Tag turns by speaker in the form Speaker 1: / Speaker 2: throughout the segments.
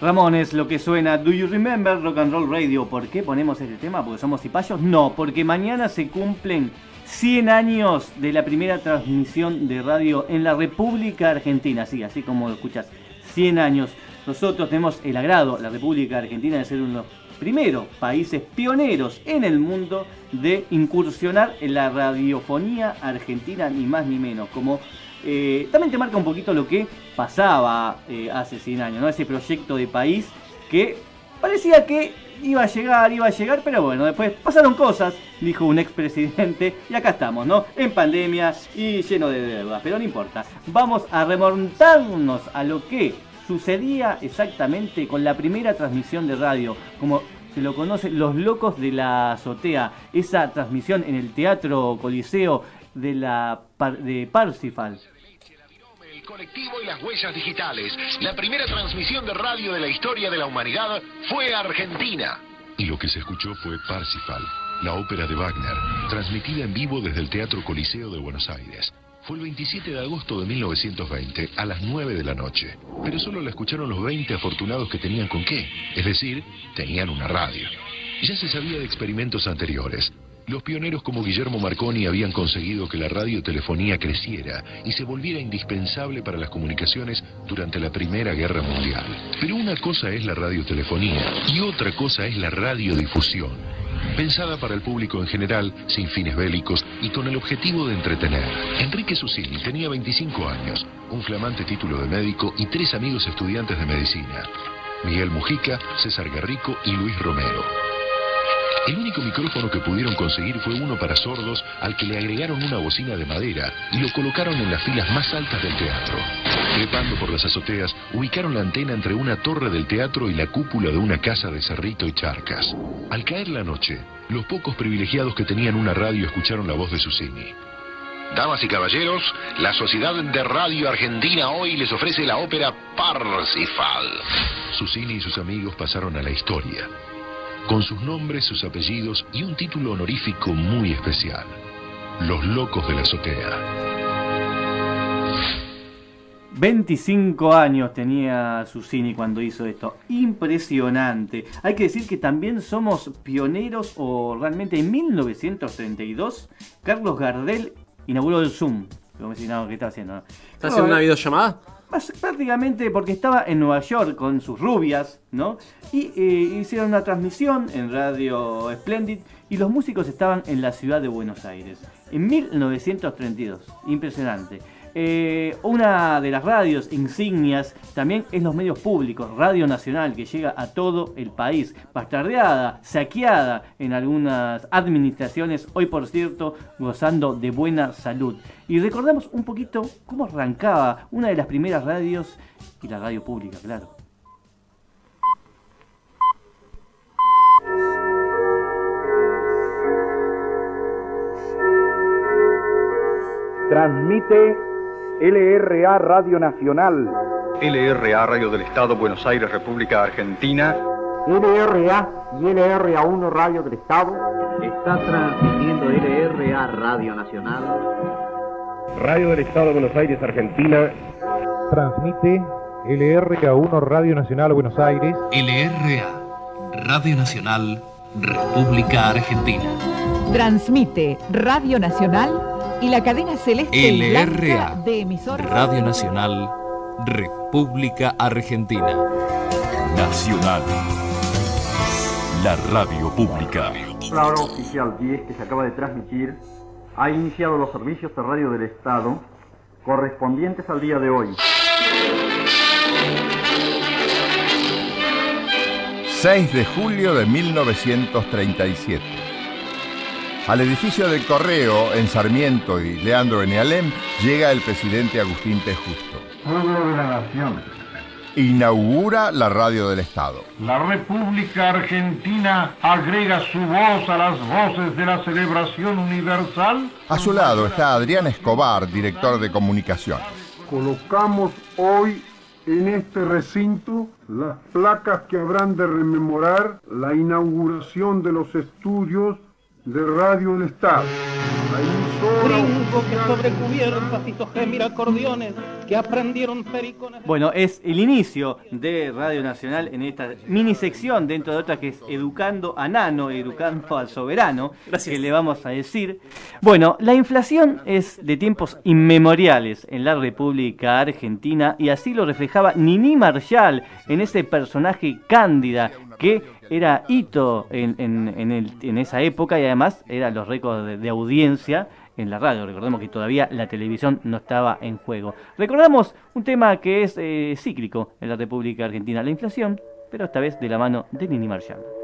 Speaker 1: Ramones, lo que suena Do You Remember Rock and Roll Radio. ¿Por qué ponemos este tema? ¿Porque somos cipayos? No, porque mañana se cumplen 100 años de la primera transmisión de radio en la República Argentina. Sí, así como lo escuchas, 100 años. Nosotros tenemos el agrado, la República Argentina, de ser uno de los primeros países pioneros en el mundo de incursionar en la radiofonía argentina, ni más ni menos, como eh, también te marca un poquito lo que pasaba eh, hace 100 años, ¿no? Ese proyecto de país que parecía que iba a llegar, iba a llegar, pero bueno, después pasaron cosas, dijo un expresidente, y acá estamos, ¿no? En pandemia y lleno de deudas, pero no importa. Vamos a remontarnos a lo que sucedía exactamente con la primera transmisión de radio, como se lo conoce Los Locos de la Azotea, esa transmisión en el Teatro Coliseo de, la, de Parsifal
Speaker 2: el colectivo y las huellas digitales. La primera transmisión de radio de la historia de la humanidad fue Argentina.
Speaker 3: Y lo que se escuchó fue Parsifal, la ópera de Wagner, transmitida en vivo desde el Teatro Coliseo de Buenos Aires. Fue el 27 de agosto de 1920 a las 9 de la noche, pero solo la escucharon los 20 afortunados que tenían con qué, es decir, tenían una radio. Ya se sabía de experimentos anteriores, los pioneros como Guillermo Marconi habían conseguido que la radiotelefonía creciera y se volviera indispensable para las comunicaciones durante la Primera Guerra Mundial. Pero una cosa es la radiotelefonía y otra cosa es la radiodifusión. Pensada para el público en general, sin fines bélicos y con el objetivo de entretener. Enrique Susini tenía 25 años, un flamante título de médico y tres amigos estudiantes de medicina. Miguel Mujica, César Garrico y Luis Romero. El único micrófono que pudieron conseguir fue uno para sordos al que le agregaron una bocina de madera y lo colocaron en las filas más altas del teatro. Trepando por las azoteas, ubicaron la antena entre una torre del teatro y la cúpula de una casa de Cerrito y Charcas. Al caer la noche, los pocos privilegiados que tenían una radio escucharon la voz de Susini.
Speaker 2: Damas y caballeros, la Sociedad de Radio Argentina hoy les ofrece la ópera Parsifal.
Speaker 3: Susini y sus amigos pasaron a la historia con sus nombres, sus apellidos y un título honorífico muy especial. Los Locos de la Azotea.
Speaker 1: 25 años tenía Susini cuando hizo esto. Impresionante. Hay que decir que también somos pioneros o realmente en 1932 Carlos Gardel inauguró el Zoom. Como si no, ¿qué está haciendo?
Speaker 4: ¿Está haciendo una videollamada?
Speaker 1: Prácticamente porque estaba en Nueva York con sus rubias, ¿no? Y eh, hicieron una transmisión en Radio Splendid y los músicos estaban en la ciudad de Buenos Aires. En 1932, impresionante. Eh, una de las radios insignias también es los medios públicos, Radio Nacional, que llega a todo el país, bastardeada, saqueada en algunas administraciones, hoy por cierto gozando de buena salud. Y recordamos un poquito cómo arrancaba una de las primeras radios y la radio pública, claro.
Speaker 5: Transmite LRA Radio Nacional.
Speaker 6: LRA Radio del Estado, Buenos Aires, República Argentina.
Speaker 7: LRA y LRA1 Radio del Estado.
Speaker 8: Está transmitiendo LRA Radio Nacional.
Speaker 9: Radio del Estado, Buenos Aires, Argentina.
Speaker 10: Transmite LRA1 Radio Nacional, Buenos Aires.
Speaker 11: LRA Radio Nacional, República Argentina.
Speaker 12: Transmite Radio Nacional y la cadena celeste
Speaker 11: LRA, de emisora Radio Nacional, República Argentina. Nacional. La radio pública.
Speaker 13: La hora oficial 10 que se acaba de transmitir ha iniciado los servicios de radio del Estado correspondientes al día de hoy.
Speaker 14: 6 de julio de 1937. Al edificio del Correo en Sarmiento y Leandro Enealem llega el presidente Agustín T. Justo.
Speaker 15: Pueblo de la Nación.
Speaker 14: Inaugura la radio del Estado.
Speaker 15: La República Argentina agrega su voz a las voces de la celebración universal.
Speaker 14: A su lado está Adrián Escobar, director de comunicación.
Speaker 16: Colocamos hoy en este recinto las placas que habrán de rememorar la inauguración de los estudios de Radio del Estado.
Speaker 4: gringo que sobre cubiertas hizo gemir acordeones que aprendieron pericones.
Speaker 1: Bueno, es el inicio de Radio Nacional en esta mini sección, dentro de otra que es Educando a Nano, Educando al Soberano, que le vamos a decir. Bueno, la inflación es de tiempos inmemoriales en la República Argentina y así lo reflejaba Nini Marshall en ese personaje cándida que era hito en, en, el, en, esa época y además eran los récords de, de, audiencia en la radio. Recordemos que todavía la televisión no estaba en juego. Recordamos un tema que es eh, cíclico en la República Argentina, la inflación, pero esta vez de la mano de Nini Marshall.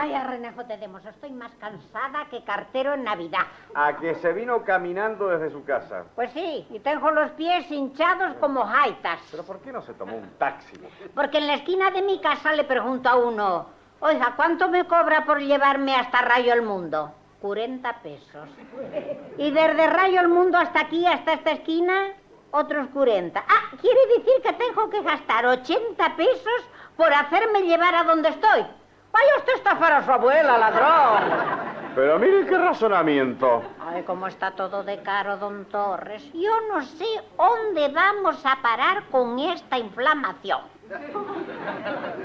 Speaker 17: Ay, Renejo Tedemos, estoy más cansada que cartero en Navidad.
Speaker 18: A que se vino caminando desde su casa.
Speaker 17: Pues sí, y tengo los pies hinchados como jaitas.
Speaker 18: ¿Pero por qué no se tomó un taxi?
Speaker 17: Porque en la esquina de mi casa le pregunto a uno, oiga, ¿cuánto me cobra por llevarme hasta Rayo el Mundo? 40 pesos. Y desde Rayo el Mundo hasta aquí, hasta esta esquina, otros 40. Ah, quiere decir que tengo que gastar 80 pesos por hacerme llevar a donde estoy. Vaya usted a estafar a su abuela, ladrón.
Speaker 18: Pero mire qué razonamiento.
Speaker 17: Ay, cómo está todo de caro, don Torres. Yo no sé dónde vamos a parar con esta inflamación.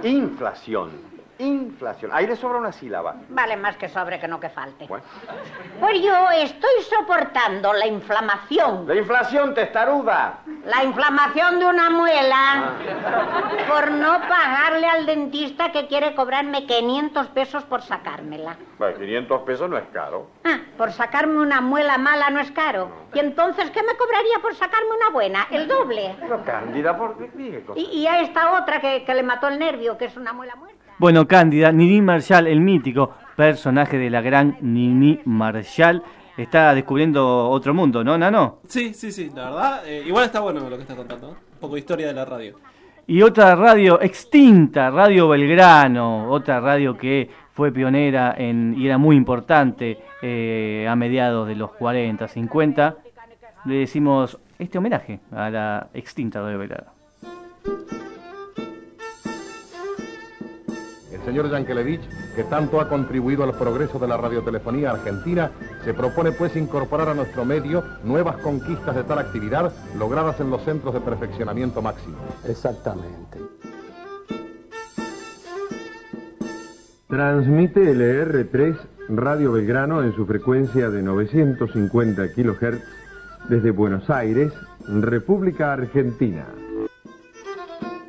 Speaker 18: Inflación. Inflación. Ahí le sobra una sílaba.
Speaker 17: Vale más que sobre que no que falte. Bueno. Pues yo estoy soportando la inflamación.
Speaker 18: La inflación testaruda.
Speaker 17: La inflamación de una muela ah. por no pagarle al dentista que quiere cobrarme 500 pesos por sacármela.
Speaker 18: Bueno, 500 pesos no es caro.
Speaker 17: Ah, por sacarme una muela mala no es caro. ¿Y entonces qué me cobraría por sacarme una buena? El doble.
Speaker 18: Pero Cándida, ¿por qué?
Speaker 17: Y, y a esta otra que, que le mató el nervio, que es una muela muerta.
Speaker 1: Bueno, Cándida, Nini Marshall, el mítico personaje de la gran Nini Marshall, está descubriendo otro mundo, ¿no, Nano?
Speaker 19: Sí, sí, sí, la verdad. Eh, igual está bueno lo que está contando. ¿no? Un poco de historia de la radio.
Speaker 1: Y otra radio extinta, Radio Belgrano, otra radio que fue pionera en, y era muy importante eh, a mediados de los 40, 50. Le decimos este homenaje a la extinta Radio Belgrano.
Speaker 20: Señor Yankelevich, que tanto ha contribuido al progreso de la radiotelefonía argentina, se propone pues incorporar a nuestro medio nuevas conquistas de tal actividad logradas en los centros de perfeccionamiento máximo.
Speaker 21: Exactamente.
Speaker 22: Transmite LR3 Radio Belgrano en su frecuencia de 950 kHz desde Buenos Aires, República Argentina.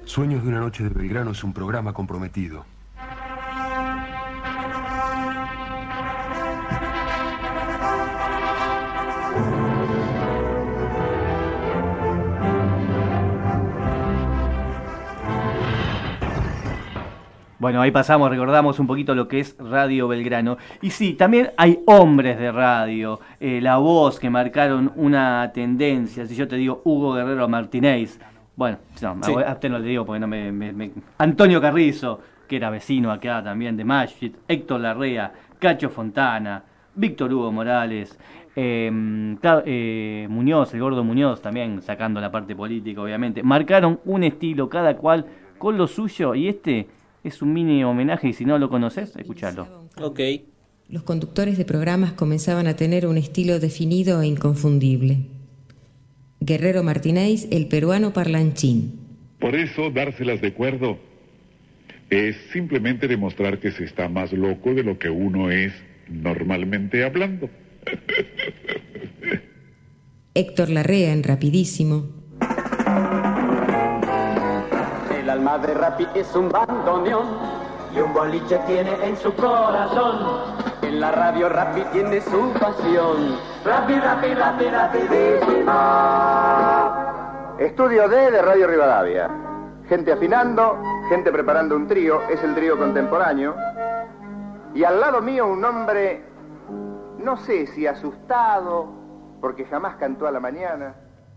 Speaker 23: Sueños de una noche de Belgrano es un programa comprometido
Speaker 1: Bueno, ahí pasamos, recordamos un poquito lo que es Radio Belgrano. Y sí, también hay hombres de radio, eh, la voz que marcaron una tendencia. Si yo te digo Hugo Guerrero Martínez, bueno, no, a usted no le digo porque no me, Antonio Carrizo, que era vecino acá también de Mashit, Héctor Larrea, Cacho Fontana, Víctor Hugo Morales, em, eh, Muñoz, el gordo Muñoz también, sacando la parte política obviamente, marcaron un estilo cada cual con lo suyo y este es un mini homenaje y si no lo conoces, escúchalo.
Speaker 19: Ok.
Speaker 24: Los conductores de programas comenzaban a tener un estilo definido e inconfundible. Guerrero Martínez, el peruano parlanchín.
Speaker 25: Por eso, dárselas de acuerdo es simplemente demostrar que se está más loco de lo que uno es normalmente hablando.
Speaker 24: Héctor Larrea en Rapidísimo.
Speaker 26: Alma de Rapi es un bandoneón y un boliche tiene en su corazón. En la radio Rapi tiene su pasión. Rapi, Rapi, Rapi, rapidísimo.
Speaker 18: Estudio D de Radio Rivadavia. Gente afinando, gente preparando un trío, es el trío contemporáneo. Y al lado mío un hombre, no sé si asustado, porque jamás cantó a la mañana.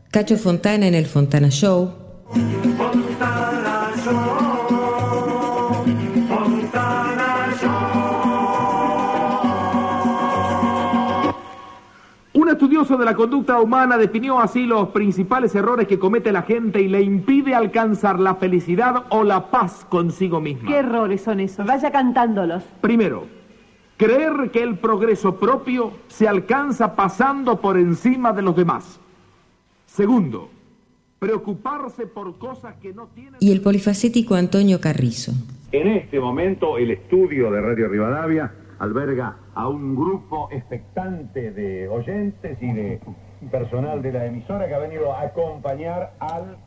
Speaker 24: Cacho Fontana en el Fontana Show.
Speaker 27: Un
Speaker 28: estudioso de la conducta humana definió así los principales errores que comete la gente y le impide alcanzar la felicidad o la paz consigo misma.
Speaker 29: ¿Qué errores son esos? Vaya cantándolos.
Speaker 28: Primero, creer que el progreso propio se alcanza pasando por encima de los demás. Segundo, preocuparse por cosas que no tienen...
Speaker 24: Y el polifacético Antonio Carrizo.
Speaker 30: En este momento el estudio de Radio Rivadavia alberga a un grupo expectante de oyentes y de personal de la emisora que ha venido a acompañar al...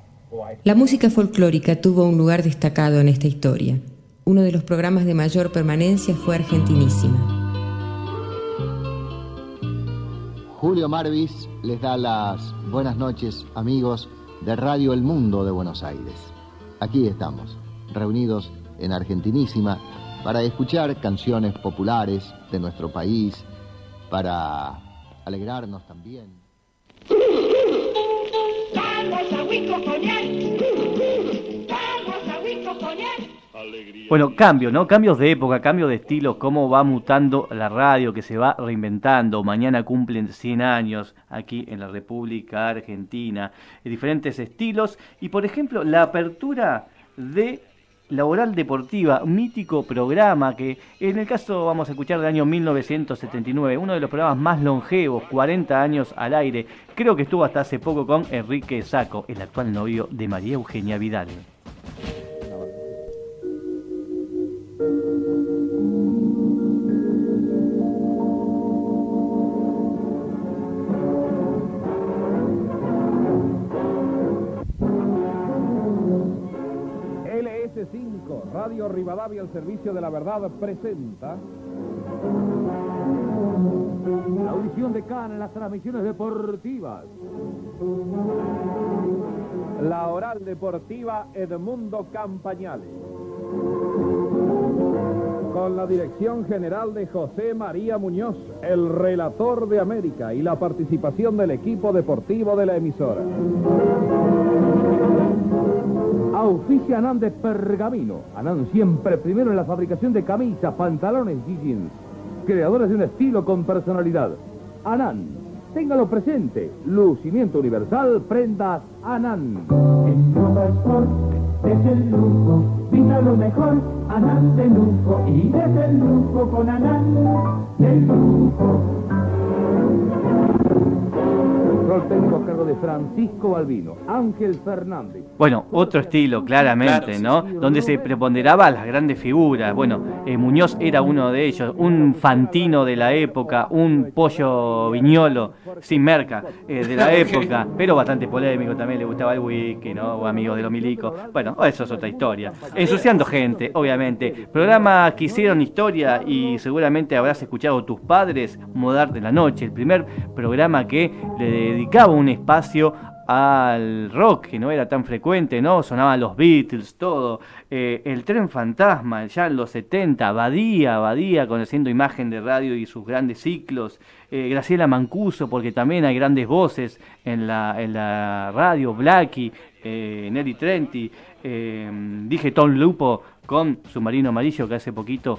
Speaker 24: La música folclórica tuvo un lugar destacado en esta historia. Uno de los programas de mayor permanencia fue Argentinísima.
Speaker 31: Julio Marvis les da las buenas noches, amigos de Radio El Mundo de Buenos Aires. Aquí estamos, reunidos en Argentinísima para escuchar canciones populares de nuestro país, para alegrarnos también.
Speaker 1: Bueno, cambio, ¿no? Cambios de época, cambios de estilo, cómo va mutando la radio, que se va reinventando. Mañana cumplen 100 años aquí en la República Argentina, diferentes estilos. Y por ejemplo, la apertura de Laboral Deportiva, mítico programa que en el caso vamos a escuchar del año 1979, uno de los programas más longevos, 40 años al aire, creo que estuvo hasta hace poco con Enrique Saco, el actual novio de María Eugenia Vidal.
Speaker 32: Rivadavia al servicio de la verdad, presenta la audición de Cannes en las transmisiones deportivas. La oral deportiva Edmundo Campañales. Con la dirección general de José María Muñoz, el relator de América, y la participación del equipo deportivo de la emisora. Auspicia Anán de Pergamino. Anán siempre primero en la fabricación de camisas, pantalones y jeans. Creadores de un estilo con personalidad. Anán. Téngalo presente. Lucimiento universal, prendas Anán.
Speaker 21: En Sport es el lujo, pinta lo mejor, Anán de lujo y desde el lujo con Anán de lujo.
Speaker 32: Control técnico a cargo de Francisco Balbino. Ángel Fernández.
Speaker 1: Bueno, otro estilo, claramente, ¿no? Donde se preponderaba las grandes figuras. Bueno, eh, Muñoz era uno de ellos, un fantino de la época, un pollo viñolo, sin merca, eh, de la época, pero bastante polémico, también le gustaba el wiki, ¿no? O amigos de los milicos. Bueno, eso es otra historia. Ensuciando gente, obviamente. Programas que hicieron historia y seguramente habrás escuchado tus padres, Modar de la Noche, el primer programa que le dedicaba un espacio al rock, que no era tan frecuente, ¿no? Sonaban los Beatles, todo. Eh, el tren fantasma, ya en los 70, Badía, Badía, conociendo imagen de radio y sus grandes ciclos. Eh, Graciela Mancuso, porque también hay grandes voces en la, en la radio, Blackie, eh, Nelly Trenti. dije Tom Lupo con Submarino Amarillo, que hace poquito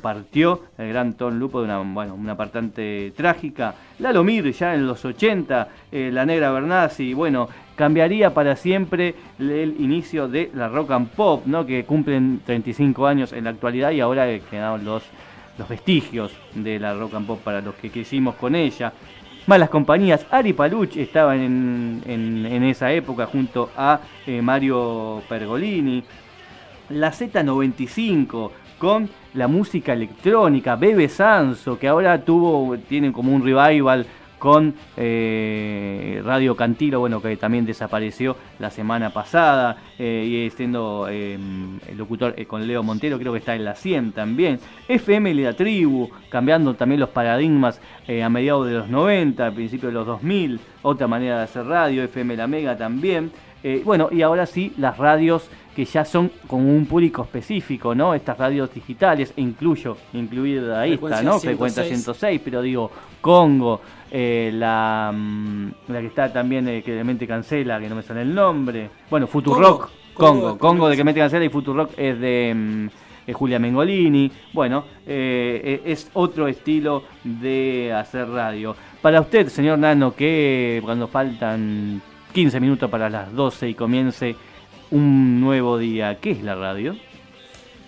Speaker 1: partió, el gran Tom Lupo de una, bueno, una partante trágica. Lalo Mir, ya en los 80, La Negra Bernasi, bueno, cambiaría para siempre el inicio de la rock and pop, ¿no? que cumplen 35 años en la actualidad y ahora quedaron los, los vestigios de la rock and pop para los que crecimos con ella. Malas compañías, Ari Paluch estaba en, en, en esa época junto a eh, Mario Pergolini. La Z95 con la música electrónica, Bebe Sanso, que ahora tuvo, tiene como un revival con eh, Radio Cantilo, bueno, que también desapareció la semana pasada, eh, y siendo eh, el locutor con Leo Montero, creo que está en la 100 también. FM la Tribu, cambiando también los paradigmas a mediados de los 90, a principios de los 2000, otra manera de hacer radio, FM La Mega también. Bueno, y ahora sí, las radios que ya son con un público específico, ¿no? Estas radios digitales, incluyo, incluida está, ¿no? Frecuencia 106, pero digo, Congo, eh, la, mm, la que está también eh, que de mente cancela, que no me sale el nombre. Bueno, Futurock, Congo, Congo, Congo de que mente cancela y Futurock es de, mm, eh, Julia Mengolini. Bueno, eh, eh, es otro estilo de hacer radio. Para usted, señor Nano, que cuando faltan 15 minutos para las 12 y comience un nuevo día, ¿qué es la radio?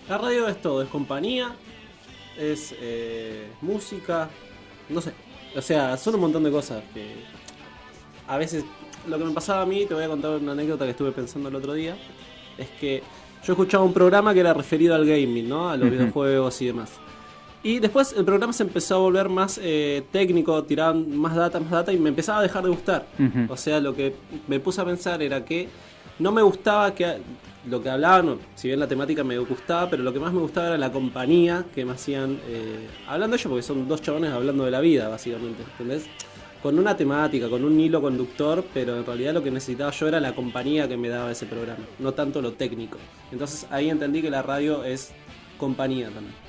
Speaker 19: La radio es todo, es compañía, es eh, música, no sé. O sea, son un montón de cosas que a veces lo que me pasaba a mí, te voy a contar una anécdota que estuve pensando el otro día, es que yo escuchaba un programa que era referido al gaming, ¿no? A los videojuegos y demás. Y después el programa se empezó a volver más eh, técnico, tiraban más data, más data y me empezaba a dejar de gustar. O sea, lo que me puse a pensar era que no me gustaba que lo que hablaban, si bien la temática me gustaba, pero lo que más me gustaba era la compañía que me hacían eh, hablando ellos, porque son dos chabones hablando de la vida, básicamente, ¿entendés? Con una temática, con un hilo conductor, pero en realidad lo que necesitaba yo era la compañía que me daba ese programa, no tanto lo técnico. Entonces ahí entendí que la radio es compañía también.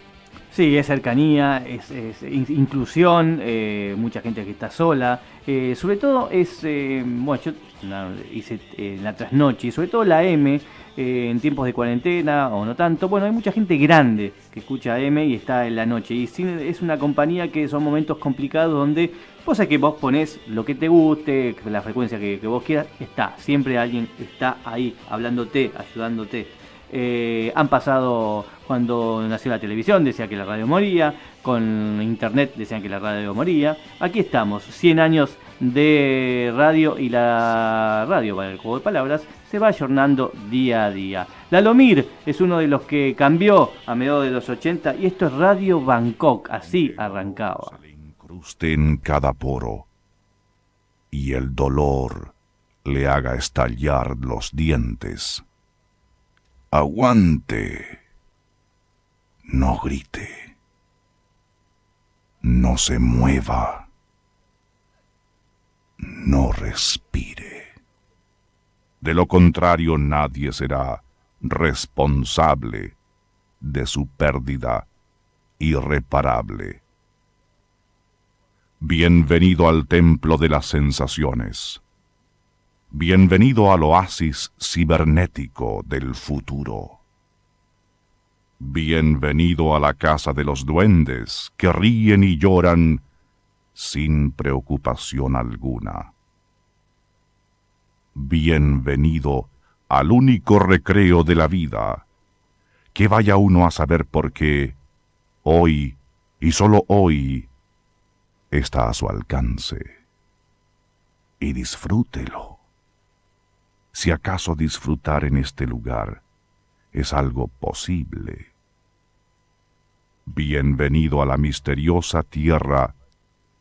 Speaker 1: Sí, es cercanía, es, es in- inclusión, eh, mucha gente que está sola. eh, sobre todo es, eh, bueno, yo la- hice eh, la trasnoche, sobre todo la M, en tiempos de cuarentena o no tanto. Bueno, hay mucha gente grande que escucha M y está en la noche. Y es una compañía que son momentos complicados donde, cosa que vos ponés lo que te guste, la frecuencia que vos quieras, está. Siempre alguien está ahí hablándote, ayudándote. Eh, han pasado cuando nació la televisión, decía que la radio moría, con internet decían que la radio moría. Aquí estamos, 100 años de radio y la radio, para el juego de palabras, se va ayornando día a día. Lalomir es uno de los que cambió a mediados de los 80 y esto es Radio Bangkok, así arrancaba.
Speaker 33: incruste en cada poro y el dolor le haga estallar los dientes. Aguante. No grite. No se mueva. No respire. De lo contrario, nadie será responsable de su pérdida irreparable. Bienvenido al templo de las sensaciones. Bienvenido al oasis cibernético del futuro. Bienvenido a la casa de los duendes que ríen y lloran sin preocupación alguna. Bienvenido al único recreo de la vida, que vaya uno a saber por qué hoy y solo hoy está a su alcance. Y disfrútelo. Si acaso disfrutar en este lugar es algo posible. Bienvenido a la misteriosa tierra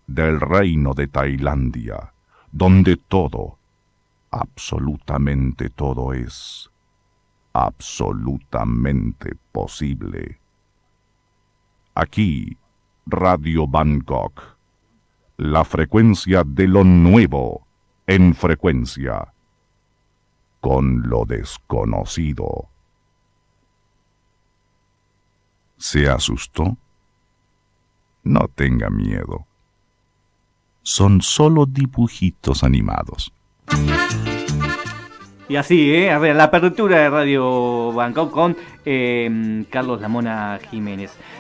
Speaker 33: del reino de Tailandia, donde todo, absolutamente todo es absolutamente posible. Aquí, Radio Bangkok, la frecuencia de lo nuevo en frecuencia con lo desconocido. ¿Se asustó? No tenga miedo. Son solo dibujitos animados.
Speaker 1: Y así, ¿eh? A ver, la apertura de Radio Bangkok con eh, Carlos Lamona Jiménez.